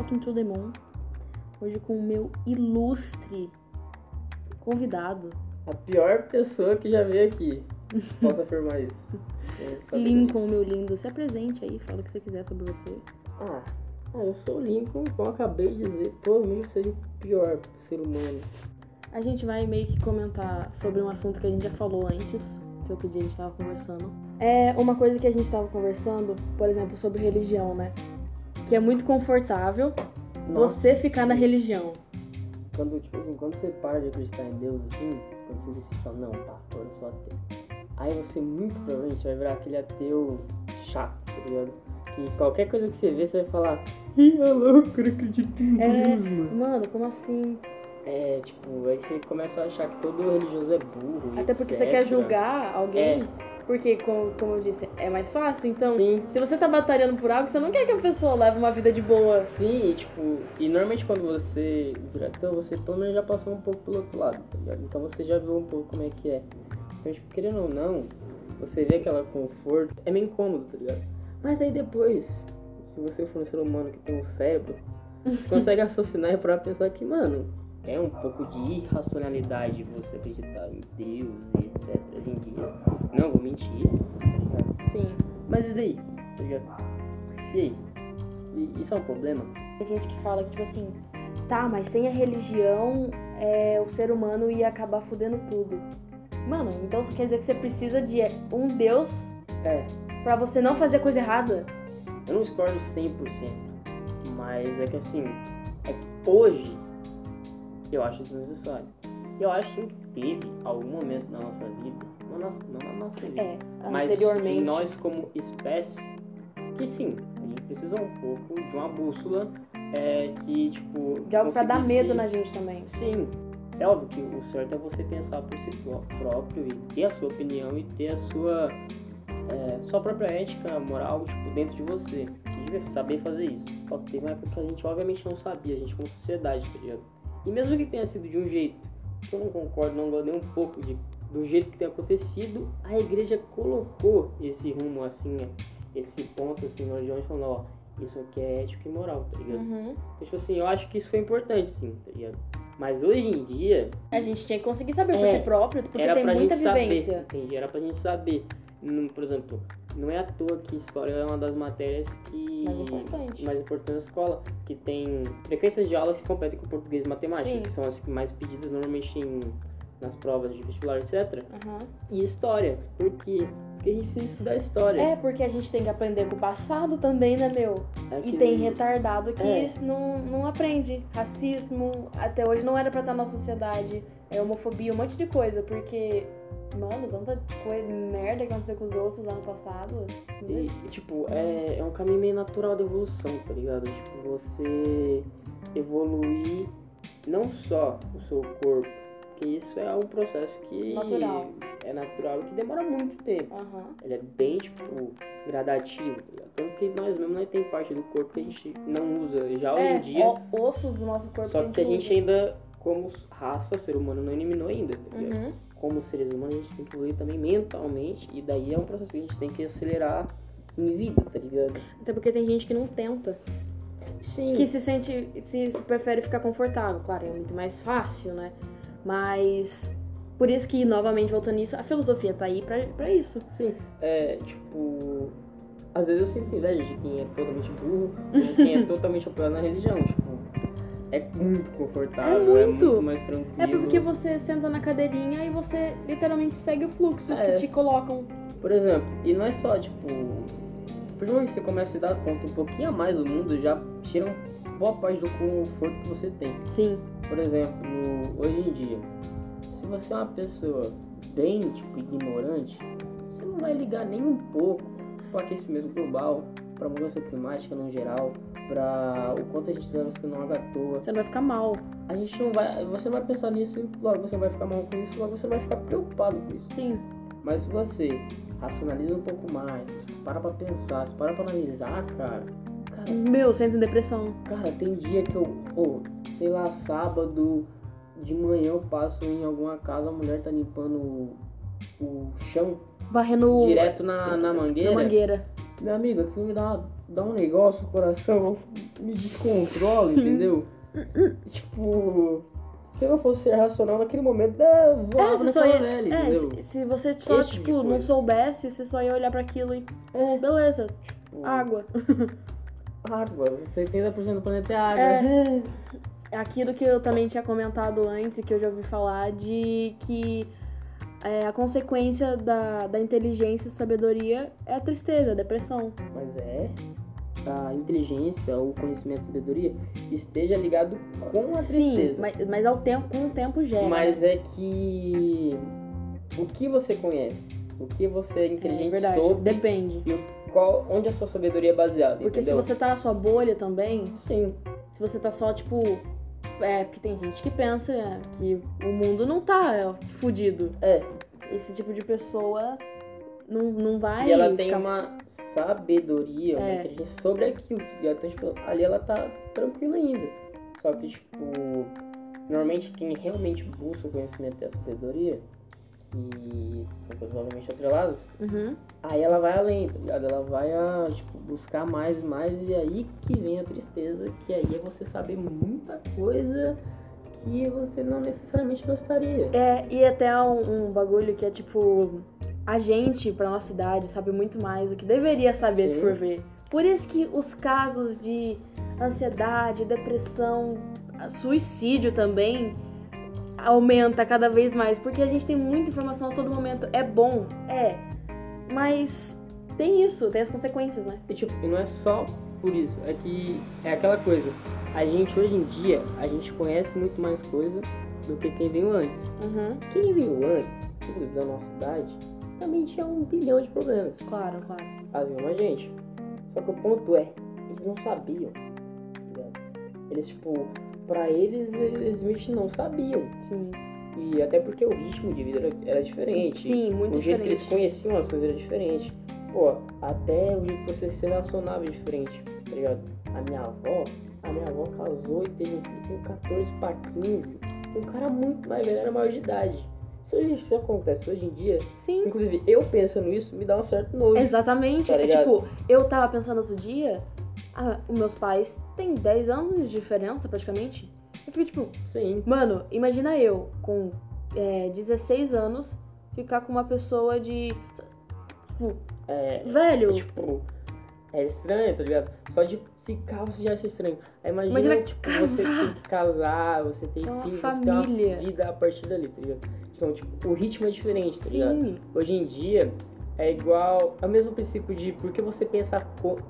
Talking to the Moon. Hoje com o meu ilustre convidado, A pior pessoa que já veio aqui. Posso afirmar isso. Lincoln, meu lindo. Se apresente aí, fala o que você quiser sobre você. Ah, ah, eu sou o Lincoln, como eu acabei de dizer. Provavelmente seja o pior ser humano. A gente vai meio que comentar sobre um assunto que a gente já falou antes, que outro dia a gente tava conversando. É uma coisa que a gente tava conversando, por exemplo, sobre religião, né? Que é muito confortável você ficar na sim. religião. Quando, tipo assim, quando você para de acreditar em Deus, assim, quando você decide falar, não, tá, agora eu sou ateu. Aí você muito provavelmente vai virar aquele ateu chato, tá ligado? Que qualquer coisa que você vê, você vai falar, ih, é louco, eu acredito em É, Deus, mano. mano, como assim? É, tipo, aí você começa a achar que todo religioso é burro. Até porque você etc. quer julgar alguém, porque, como, como eu disse, é mais fácil. Então, Sim. se você tá batalhando por algo, você não quer que a pessoa leve uma vida de boa. Sim, e tipo, e normalmente quando você vira ateu, você pelo menos já passou um pouco pelo outro lado, tá ligado? Então você já viu um pouco como é que é. Então, tipo, querendo ou não, você vê aquela conforto, é meio incômodo, tá ligado? Mas aí depois, se você for um ser humano que tem um cérebro, você consegue raciocinar e pra pensar que, mano, é um pouco de irracionalidade você acreditar em Deus e etc. Hoje em dia. Não vou mentir, tá? Sim. Mas e daí? Tá? E aí? E- Isso é um problema? Tem gente que fala que, tipo assim, tá, mas sem a religião, é, o ser humano ia acabar fudendo tudo. Mano, então quer dizer que você precisa de um Deus É, pra você não fazer coisa errada? eu não discordo 100%, mas é que assim, é que hoje eu acho isso necessário. Eu acho sim que teve algum momento na nossa vida, na nossa, não na nossa vida, É, mas anteriormente. nós como espécie, que sim, a gente precisou um pouco de uma bússola é, que, tipo... De algo pra dar medo na gente também. Sim, é óbvio que o certo é você pensar por si pró- próprio e ter a sua opinião e ter a sua, é, sua própria ética, moral, tipo, dentro de você. Deve saber fazer isso. Só que teve uma época que a gente obviamente não sabia, a gente como sociedade, tá ligado? E mesmo que tenha sido de um jeito que eu não concordo, não gosto nem um pouco de, do jeito que tem acontecido, a igreja colocou esse rumo assim, né? esse ponto assim na religião, falando, ó, isso aqui é ético e moral, tá ligado? Uhum. Então, tipo assim, eu acho que isso foi importante, sim, tá ligado? Mas hoje em dia, A gente tinha que conseguir saber por É, si próprio, porque era tem muita gente saber, vivência. entende? Era pra gente saber. Por exemplo, não é à toa que história é uma das matérias que Mais importante. mais importante na escola, que tem frequências de aulas que competem com português e matemática, Sim. que são as que mais pedidas normalmente em, nas provas de vestibular, etc. Uhum. E história, por quê? Porque a gente precisa estudar história. É, porque a gente tem que aprender com o passado também, né, meu? E Aquele- tem retardado que É. não, não aprende. Racismo, até hoje não era pra estar na sociedade. É homofobia, um monte de coisa, porque, mano, tanta coisa, merda que aconteceu com os outros lá no passado. E, e, tipo, é, é um caminho meio natural da evolução, tá ligado? Tipo, você evoluir não só o seu corpo, porque isso é um processo que Natural. é natural e que demora muito tempo. Aham. Ele é bem, tipo, gradativo, tá ligado? Tanto que nós mesmos nós tem parte do corpo que a gente não usa já hoje É, em dia, ossos do nosso corpo só que a gente usa. ainda, como raça, ser humano, não eliminou ainda, tá ligado? Uhum. Como seres humanos, a gente tem que evoluir também mentalmente, e daí é um processo que a gente tem que acelerar em vida, tá ligado? Até porque tem gente que não tenta. Sim. Que se sente, se, se prefere ficar confortável. Claro, é muito mais fácil, né? Mas, por isso que, novamente, voltando nisso, a filosofia tá aí pra, pra isso. Sim, é tipo. Às vezes eu sinto inveja de quem é totalmente burro, ou quem é totalmente apoiado na religião. Tipo, é muito confortável, É é muito. muito, mais tranquilo. É porque você senta na cadeirinha e você literalmente segue o fluxo É. que te colocam. Por exemplo, e não é só, tipo. Por que você começa a se dar conta um pouquinho a mais do mundo, já tira boa parte do conforto que você tem. Sim. Por exemplo, hoje em dia, se você é uma pessoa bem, tipo, ignorante, você não vai ligar nem um pouco para aquecimento global, para mudança climática no geral, para o quanto a gente está água à toa. Você não vai ficar mal. A gente não vai, você não vai pensar nisso logo você vai ficar mal com isso, logo você vai ficar preocupado com isso. Sim. Mas se você racionaliza um pouco mais, você para pra pensar, você para pra analisar, cara, cara, Meu, você entra em depressão. Cara, tem dia que eu, pô, sei lá, sábado de manhã eu passo em alguma casa, a mulher tá limpando o, o chão Varrendo direto na, na mangueira. na mangueira. Meu amigo, aquilo me dá, dá um negócio no coração, me descontrola, entendeu? tipo, se eu fosse ser racional naquele momento, é, voava É, naquela ia, velha, é, entendeu? se, se você só, Esse tipo tipo, não soubesse, você só ia olhar pra aquilo e. É, Beleza, tipo, água. água, 70% do planeta é água. É. É aquilo que eu também tinha comentado antes e que eu já ouvi falar de que é, a consequência da, da inteligência e sabedoria é a tristeza, a depressão. Mas é a inteligência, o conhecimento, a sabedoria esteja ligado com a Sim, tristeza. mas, mas ao tempo, com o tempo gera. Mas né? é que o que você conhece, o que você é é inteligente verdade, sobre, depende. e qual, onde a sua sabedoria é baseada, Porque entendeu? se você tá na sua bolha também, Sim, se você tá só, tipo. É, porque tem gente que pensa é, que o mundo não tá é, fudido. é. Esse tipo de pessoa não, não vai. E ela tem ficar- uma sabedoria, uma É. inteligência sobre aquilo, tá? Então, tipo, ali ela tá tranquila ainda. Só que, tipo, normalmente quem realmente busca o conhecimento e a sabedoria, que são obviamente atreladas, Uhum. Aí ela vai além, tá ligado? Ela vai a, tipo, buscar mais e mais, e aí que vem a tristeza, que aí é você saber muita coisa que você não necessariamente gostaria. É, e até um, um bagulho que é tipo. A gente, pra nossa idade, sabe muito mais do que deveria saber se Sim. for ver. Por isso que os casos de ansiedade, depressão, suicídio também aumenta cada vez mais. Porque a gente tem muita informação a todo momento. É bom, é. Mas tem isso, tem as consequências, né? E, tipo, e não é só por isso, é que é aquela coisa. A gente, hoje em dia, a gente conhece muito mais coisa do que quem veio antes. Uhum. Quem veio antes, inclusive da nossa idade, também tinha um bilhão de problemas. Claro, claro. Assim como a gente. Só que o ponto é, eles não sabiam. tá? Eles, tipo, pra eles, eles simplesmente não sabiam. Sim. E até porque o ritmo de vida era, era diferente. Sim, muito o jeito que eles diferente. conheciam as coisas era diferente. Pô, até o jeito que você se relacionava é diferente, tá ligado? A minha avó, a minha avó casou e teve um filho com 14 pra 15. Um cara muito mais velho, era maior de idade. Isso, isso acontece hoje em dia. Sim. Inclusive, eu pensando nisso me dá um certo nojo. Exatamente. Tá é tipo, eu tava pensando outro dia, ah, os meus pais têm 10 anos de diferença praticamente. Eu fico tipo, Sim. mano, imagina eu com é, 16 anos ficar com uma pessoa de. Tipo, É, velho. tipo, é estranho, tá ligado? Só de ficar você já acha estranho. Aí imagina, Imagina tipo, casar. você tem que casar, você tem É uma filhos, você família. tem uma vida a partir dali, tá ligado? Então, tipo, o ritmo é diferente, tá ligado? sim. Hoje em dia é igual. É o mesmo princípio de por que você pensa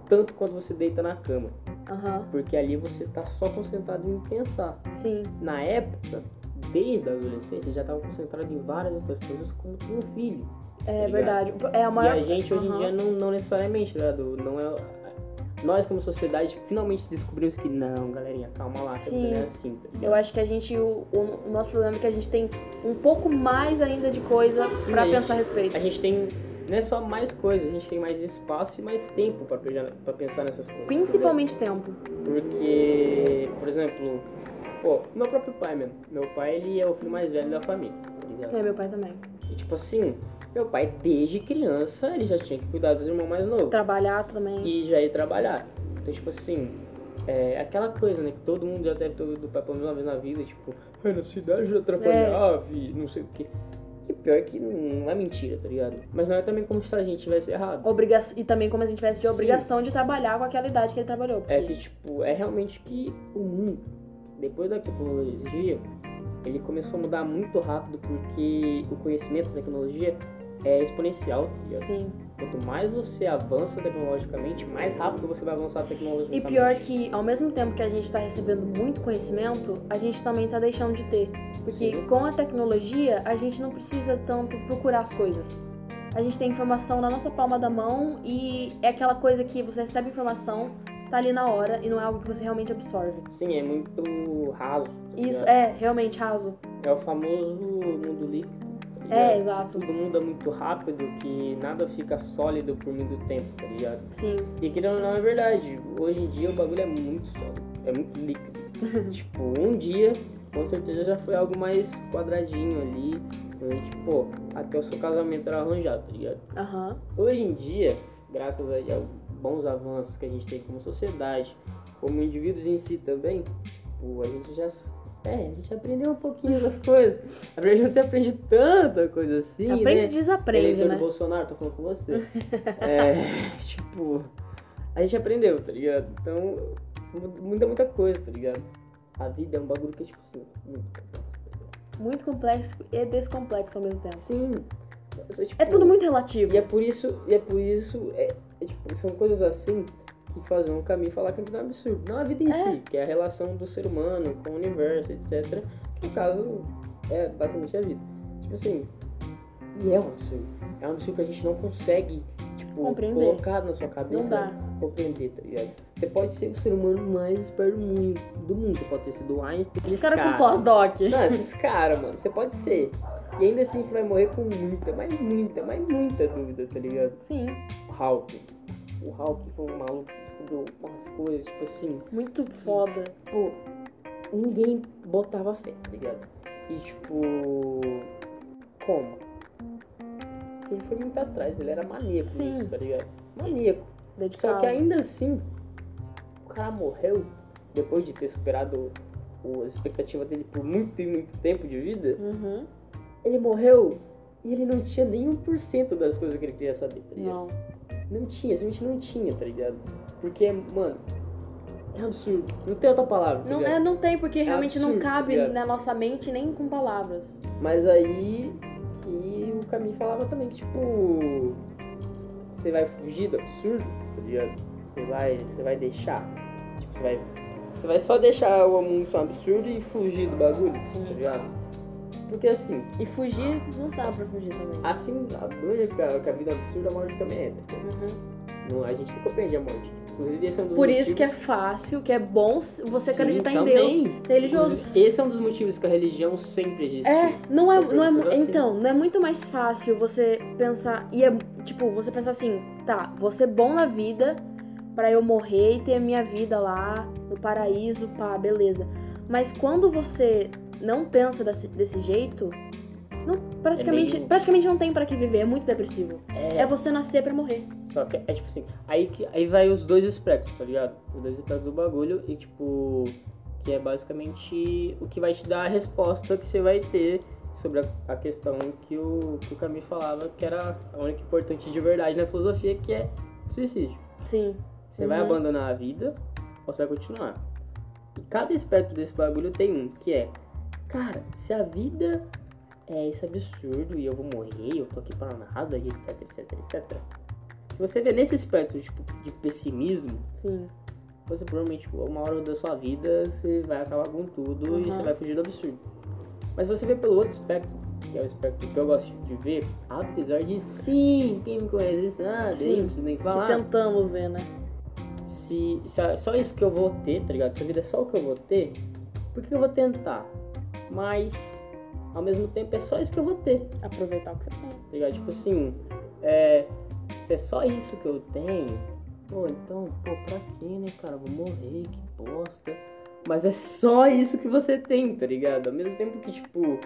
tanto quando você deita na cama. Aham. Porque ali você tá só concentrado em pensar. Sim. Na época, desde a adolescência, já tava concentrado em várias outras coisas, como ter um filho. É ligado? verdade. É a maior. E a gente hoje em Aham. dia não, não necessariamente, tá ligado? Não é. Nós como sociedade finalmente descobrimos que não, galerinha, calma lá, que não é assim, tá? Eu acho que a gente. O, o- nosso problema é que a gente tem um pouco mais ainda de coisa Sim, pra a gente- pensar a respeito. A gente tem. Não é só mais coisas, a gente tem mais espaço e mais tempo pra pensar nessas coisas. Principalmente tempo. entendeu? Porque, por exemplo, pô, meu próprio pai mesmo. Meu pai, ele é o filho mais velho da família, tá ligado? É, meu pai também. E tipo assim, meu pai desde criança, ele já tinha que cuidar dos irmãos mais novos. Trabalhar também. e já ir trabalhar. Então, tipo assim, é aquela coisa, né? Que todo mundo já deve ter ouvido do pai pelo menos uma vez na vida, tipo, "Ai, na cidade já atrapalhava e não sei o que. Pior que não é mentira, tá ligado? Mas não é também como se a gente tivesse errado. Obriga e também como a gente tivesse de Sim. obrigação de trabalhar com aquela idade que ele trabalhou. É porque- que, tipo, é realmente que o mundo, depois da tecnologia, ele começou a mudar muito rápido porque o conhecimento da tecnologia é exponencial, tá? Sim. Quanto mais você avança tecnologicamente, mais rápido você vai avançar tecnologicamente. E pior que, ao mesmo tempo que a gente tá recebendo muito conhecimento, a gente também tá deixando de ter. Porque Sim. com a tecnologia, a gente não precisa tanto procurar as coisas. A gente tem informação na nossa palma da mão e é aquela coisa que você recebe informação, tá ali na hora e não é algo que você realmente absorve. Sim, é muito raso. tá Isso é realmente raso. É o famoso mundo líquido. É, ligado? exato. Tudo muda muito rápido, que nada fica sólido por muito tempo, tá ligado? Sim. E querendo ou não, é verdade. Hoje em dia o bagulho é muito sólido, é muito líquido. tipo, um dia, com certeza já foi algo mais quadradinho ali. onde, Tipo, até o seu casamento era arranjado, tá ligado? Aham. Hoje em dia, graças aí ao bons avanços que a gente tem como sociedade, como indivíduos em si também, tipo, a gente já. É, a gente aprendeu um pouquinho das coisas. A gente não tem aprendido tanta coisa assim. Aprende né? e desaprende, Eleitor né? do Bolsonaro, tô falando com você. é, tipo, a gente aprendeu, tá ligado? Então, muda muita coisa, tá ligado? A vida é um bagulho que é, tipo assim, muito complexo, tá? Muito complexo e descomplexo ao mesmo tempo. Sim. É, tipo, É tudo muito relativo. E é por isso, e é por isso, é, é, tipo, são coisas assim que fazem um caminho falar que é um absurdo. Não a vida em É. si, que é a relação do ser humano com o universo, etc. Que no caso é basicamente a vida. Tipo assim, e é um absurdo. É um absurdo que a gente não consegue, tipo, Compreender. colocar na sua cabeça. Não dá. Compreender, tá ligado? Você pode ser o ser humano mais esperto do mundo. Do mundo. Você pode ter sido o Einstein. Esse aqueles cara com caras. pós-doc. Não, esses caras, mano, você pode ser. E ainda assim você vai morrer com muita, mas muita, mas muita dúvida, tá ligado? Sim, Hawking. O Hawking foi um maluco que descobriu umas coisas, tipo assim, muito foda. pô, ninguém botava fé, tá ligado? E tipo. Como? Ele foi muito atrás, ele era maníaco Sim. nisso, tá ligado? Maníaco. Só Dedicado. que ainda assim, o cara morreu depois de ter superado o- as expectativas dele por muito e muito tempo de vida. Uhum. Ele morreu e ele não tinha nem 1% das coisas que ele queria saber, tá ligado? Não. Não tinha, simplesmente não tinha, tá ligado? Porque, mano, é absurdo. Não tem outra palavra, tá Não, é, não tem, porque realmente não absurdo, cabe tá na nossa mente nem com palavras. Mas aí que o caminho falava também que, tipo, você vai fugir do absurdo, tá ligado? Você vai, você vai deixar. Tipo, você vai. Você vai só deixar o mundo um absurdo e fugir do bagulho, tá ligado? Porque assim, E fugir, não dá pra fugir também. assim, a doida que a, que a vida é absurda, a morte também é, tá ligado? Uhum. Não, a gente não compreende a morte. Inclusive, esse é um dos Por motivos... isso que é fácil, que é bom você Sim, acreditar em também. Deus, ser religioso. Esse é um dos motivos que a religião sempre existiu. É, não é, não é, assim. então, não é muito mais fácil você pensar, e é, tipo, você pensar assim, tá, vou ser bom na vida pra eu morrer e ter a minha vida lá no paraíso, pá, beleza. Mas quando você não pensa desse, desse jeito, não, praticamente, meio- praticamente não tem pra que viver, é muito depressivo. É, É você nascer pra morrer. Só que é tipo assim, aí, que, aí vai os dois espectros, tá ligado? Os dois espectros do bagulho e tipo, que é basicamente o que vai te dar a resposta que você vai ter sobre a, a questão que o, que o Camus falava, que era a única importante de verdade na filosofia, que é suicídio. Sim. Você vai Uhum. abandonar a vida ou você vai continuar? E cada espectro desse bagulho tem um, que é, cara, se a vida é esse absurdo e eu vou morrer, eu tô aqui pra nada, e etc, etc, etc. Se você vê nesse espectro tipo, de pessimismo, Sim. você provavelmente uma hora da sua vida você vai acabar com tudo e Uhum. você vai fugir do absurdo. Mas se você vê pelo outro espectro, que é o espectro que eu gosto de ver, apesar de sim, quem me conhece sabe, Sim. não preciso nem Que falar tentamos ver, né? se, se é só isso que eu vou ter, tá ligado? Se a vida é só o que eu vou ter, por que eu vou tentar? Mas, ao mesmo tempo, é só isso que eu vou ter, Aproveitar o que você tem. tá ligado? Tipo assim, é, se é só isso que eu tenho, pô, então, pô, pra quê, né, cara? Vou morrer, que bosta. Mas é só isso que você tem, tá ligado? Ao mesmo tempo que, tipo,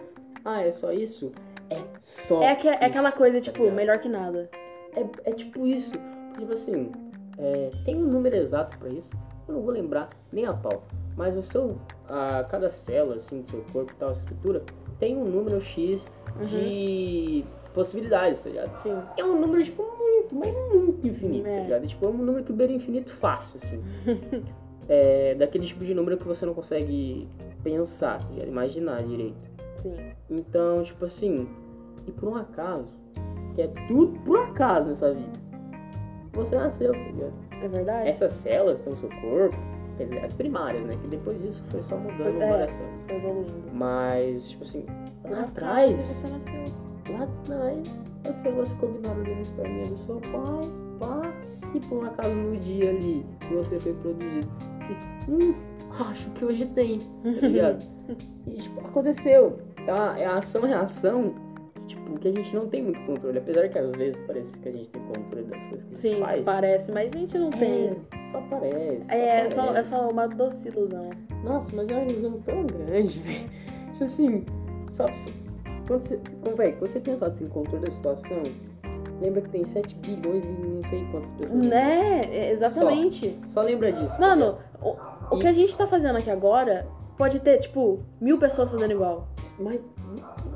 ah, é só isso? É só É, aque- é aquela coisa, tá tipo, ligado? melhor que nada. É, é tipo isso. Tipo assim, é, tem um número exato pra isso. Eu não vou lembrar nem a pau. Mas o seu. A, cada célula, assim, do seu corpo e tal, estrutura, tem um número X Uhum. de possibilidades, tá ligado? Sim. É um número, tipo, muito, mas muito infinito, É. tá ligado? É, tipo, é um número que beira infinito fácil, assim. é daquele tipo de número que você não consegue pensar, tá ligado? imaginar direito. Sim. Então, tipo assim, e por um acaso, que é tudo por acaso nessa vida, você nasceu, tá ligado? É verdade? Essas células estão no seu corpo, quer dizer, as primárias, né? Que depois disso foi só mudando É. células. Foi evoluindo. Mas, tipo assim, lá atrás, Você nasceu. lá atrás, as células combinaram ali no esperminha do seu pai, pá, e por um acaso no dia ali que você foi produzido, hum, acho que hoje tem, tá ligado? E tipo, aconteceu. É uma, é a ação-reação tipo, que a gente não tem muito controle. Apesar que às vezes parece que a gente tem controle das coisas que a Sim, gente faz. parece, mas a gente não tem. É, só parece. É, só só, é parece. só uma doce ilusão. Nossa, mas é uma ilusão tão grande, velho. Tipo assim, só, só- quando você, como, véi, quando você pensa assim, controle da situação, lembra que tem 7 bilhões e não sei quantas pessoas. Né? É, Exatamente. Só lembra disso. Mano, o, o que a gente tá fazendo aqui agora pode ter, tipo, mil pessoas fazendo igual. Mas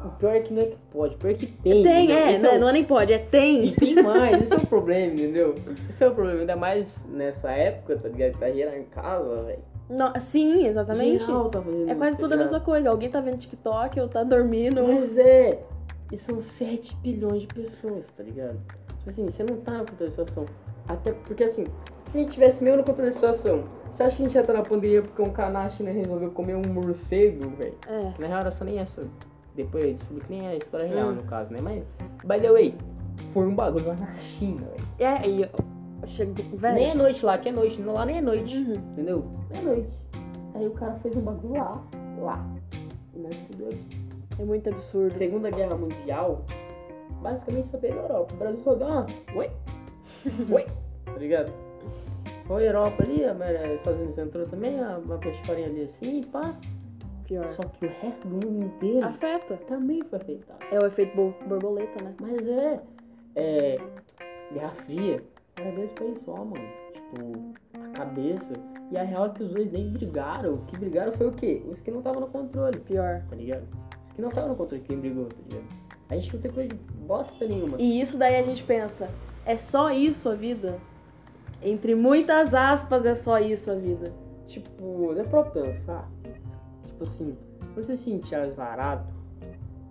o pior é que não é que pode, o pior é que tem. Tem, entendeu? é, Esse né? o- não é nem pode, é E tem. tem mais, esse é o problema, entendeu? Esse é o problema, ainda mais nessa época, tá ligado? Tá geral em casa, velho. Não, sim, exatamente. Geral tá É quase isso, tudo a tá mesma coisa. Alguém tá vendo TikTok ou tá dormindo. Mas é, e são 7 bilhões de pessoas, tá ligado? Tipo assim, você não tá no controle da situação. Até porque assim, se a gente tivesse mesmo no controle da situação, você acha que a gente ia estar na pandemia porque um cara na China resolveu comer um morcego, velho? É. Na real, essa nem essa. Depois eu descobri que nem é a história real, Hum. no caso, né? Mas, by the way, foi um bagulho lá na China, velho. É, e eu chego, velho. Nem é noite lá, que é noite. Lá nem é noite. Uhum. Entendeu? É noite. Aí o cara fez um bagulho lá. Lá. E É muito absurdo. Segunda Guerra Mundial, basicamente só teve a Europa. O Brasil só deu uma. Oi? Oi? Tá ligado? Foi a Europa ali, a América- Estados Unidos entrou também, a- uma pestifarinha ali assim, pá. Pior. Só que o resto do mundo inteiro Afeta. também foi afetado. É o efeito bo- borboleta, né? Mas é. É. Guerra Fria era dois países só, mano. Tipo, a cabeça. E a real é que os dois nem brigaram. O que brigaram foi o quê? Os que não estavam no controle, Pior. tá ligado? Os que não estavam no controle, quem brigou, tá ligado? A gente não tem coisa de bosta nenhuma. E isso daí a gente pensa, é só isso a vida? Entre muitas aspas, é só isso a vida. Tipo, é pra pensar. Tipo assim, você sentir varado,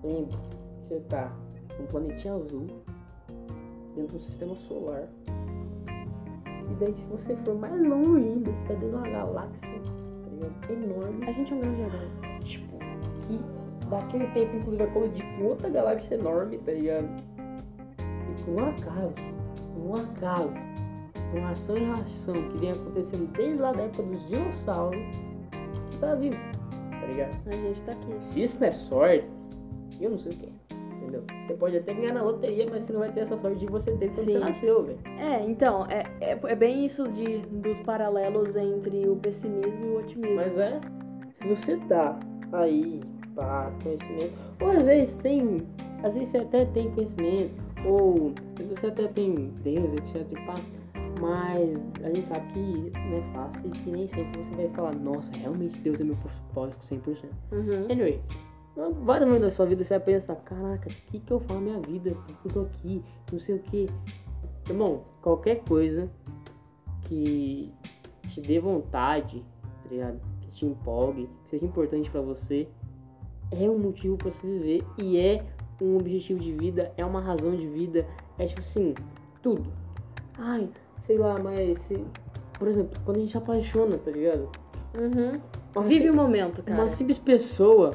lembra que você tá num planetinha azul, dentro do sistema solar. E daí se você for mais longe ainda, você tá dentro de uma galáxia, tá? Enorme. A gente é um grande herói. Tipo, que daquele tempo inclusive vai colidir com outra galáxia enorme, tá ligado? E por um acaso, por um acaso, uma ação e reação que vem acontecendo desde lá da época dos dinossauros, você tá vivo, tá ligado? A gente tá aqui. Se isso não é sorte, eu não sei o que é. Entendeu? Você pode até ganhar na loteria, mas você não vai ter essa sorte de você ter quando Sim. você nasceu, velho. É, então, é, é, é bem isso de, dos paralelos entre o pessimismo e o otimismo. Mas é, se você tá aí para conhecimento, ou às vezes sem, às vezes você até tem conhecimento, ou às vezes você até tem Deus, etc. pá, mas a gente sabe que não é fácil e que nem sempre você vai falar, nossa, realmente Deus é meu propósito 100%. Uhum. Anyway, vários momentos da sua vida você vai pensar, caraca, o que que eu faço na minha vida? Por que eu tô aqui? Não sei o que. Irmão, qualquer coisa que te dê vontade, tá ligado? Que te empolgue, que seja importante pra você, é um motivo pra você viver e é um objetivo de vida, é uma razão de vida, é tipo assim, tudo. Ai, sei lá, mas se, por exemplo, quando a gente apaixona, tá ligado? Uhum. Uma Vive o momento, cara. uma simples pessoa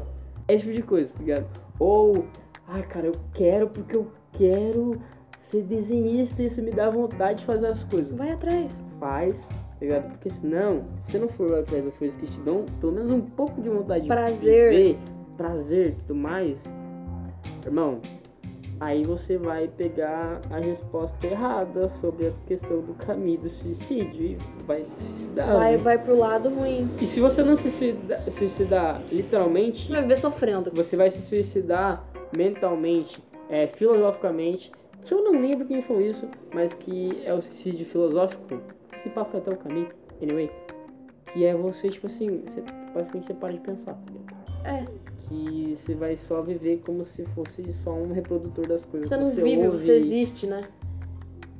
é esse tipo de coisa, tá ligado? Ou, ai cara, eu quero porque eu quero ser desenhista e isso me dá vontade de fazer as coisas. Vai atrás. Faz, tá ligado? Porque senão, se você não for atrás das coisas que te dão pelo menos um pouco de vontade Prazer. de viver, prazer e tudo mais, irmão, aí você vai pegar a resposta errada sobre a questão do caminho do suicídio e vai se suicidar. Vai, né? vai pro lado ruim. E se você não se suicida- suicidar literalmente, Vai viver sofrendo. você vai se suicidar mentalmente, é, filosoficamente. Que eu não lembro quem falou isso, mas que é o suicídio filosófico. Se pá foi até o caminho, anyway. Que é você, tipo assim, você, basicamente você para de pensar, tá ligado? É. Que você vai só viver como se fosse só um reprodutor das coisas Você que não você vive, ouve. você existe, né?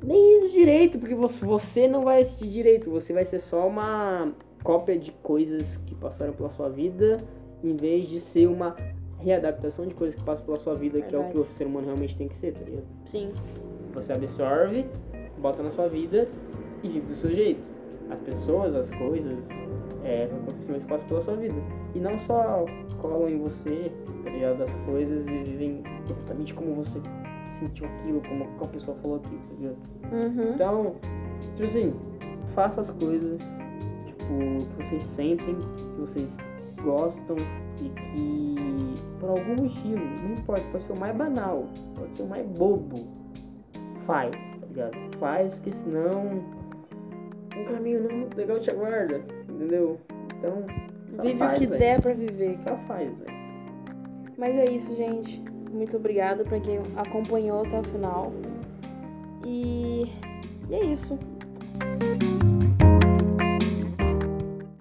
Nem isso direito, porque você, não vai assistir direito, você vai ser só uma cópia de coisas que passaram pela sua vida, em vez de ser uma readaptação de coisas que passam pela sua vida, que é o que Verdade. o ser humano realmente tem que ser, tá ligado? Sim. Você absorve, bota na sua vida e vive do seu jeito. As pessoas, as coisas, é, os acontecimentos passam pela sua vida. E não só colam em você, tá ligado? As coisas e vivem exatamente como você sentiu aquilo, como a pessoa falou aquilo, tá ligado? Uhum. Então, tipo assim, faça as coisas, tipo, que vocês sentem, que vocês gostam e que por algum motivo, não importa, pode ser o mais banal, pode ser o mais bobo, faz, tá ligado? Faz, porque senão um caminho não muito legal te aguarda, entendeu? Então, só Vive faz, o que velho. der pra viver. Só faz, velho. Mas é isso, gente. Muito obrigada pra quem acompanhou até o final. E, e é isso.